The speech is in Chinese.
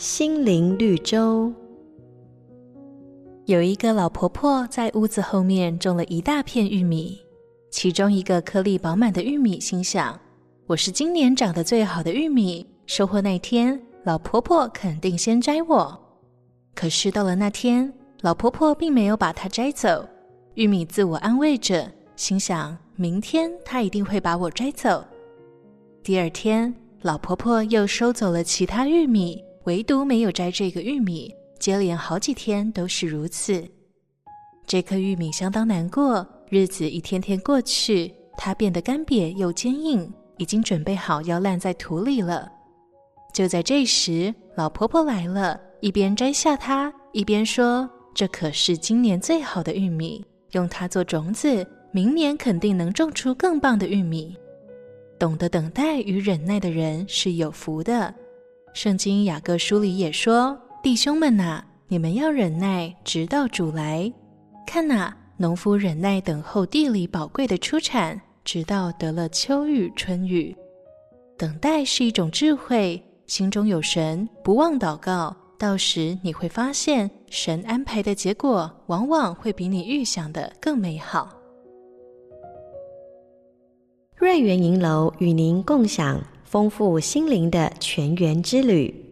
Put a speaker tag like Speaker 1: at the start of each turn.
Speaker 1: 心灵绿洲。
Speaker 2: 有一个老婆婆在屋子后面种了一大片玉米，其中一个颗粒饱满的玉米，心想：“我是今年长得最好的玉米，收获那天，老婆婆肯定先摘我。”可是到了那天，老婆婆并没有把它摘走，玉米自我安慰着，心想：“明天她一定会把我摘走。”第二天，老婆婆又收走了其他玉米。唯独没有摘这个玉米，接连好几天都是如此。这颗玉米相当难过，日子一天天过去，它变得干瘪又坚硬，已经准备好要烂在土里了。就在这时，老婆婆来了，一边摘下它，一边说：“这可是今年最好的玉米，用它做种子，明年肯定能种出更棒的玉米。懂得等待与忍耐的人是有福的。”圣经雅各书里也说：“弟兄们呐，你们要忍耐，直到主来。看呐，农夫忍耐等候地里宝贵的出产，直到得了秋雨春雨。等待是一种智慧，心中有神，不忘祷告，到时你会发现，神安排的结果往往会比你预想的更美好。”
Speaker 1: 瑞园银楼与您共享丰富心灵的全员之旅。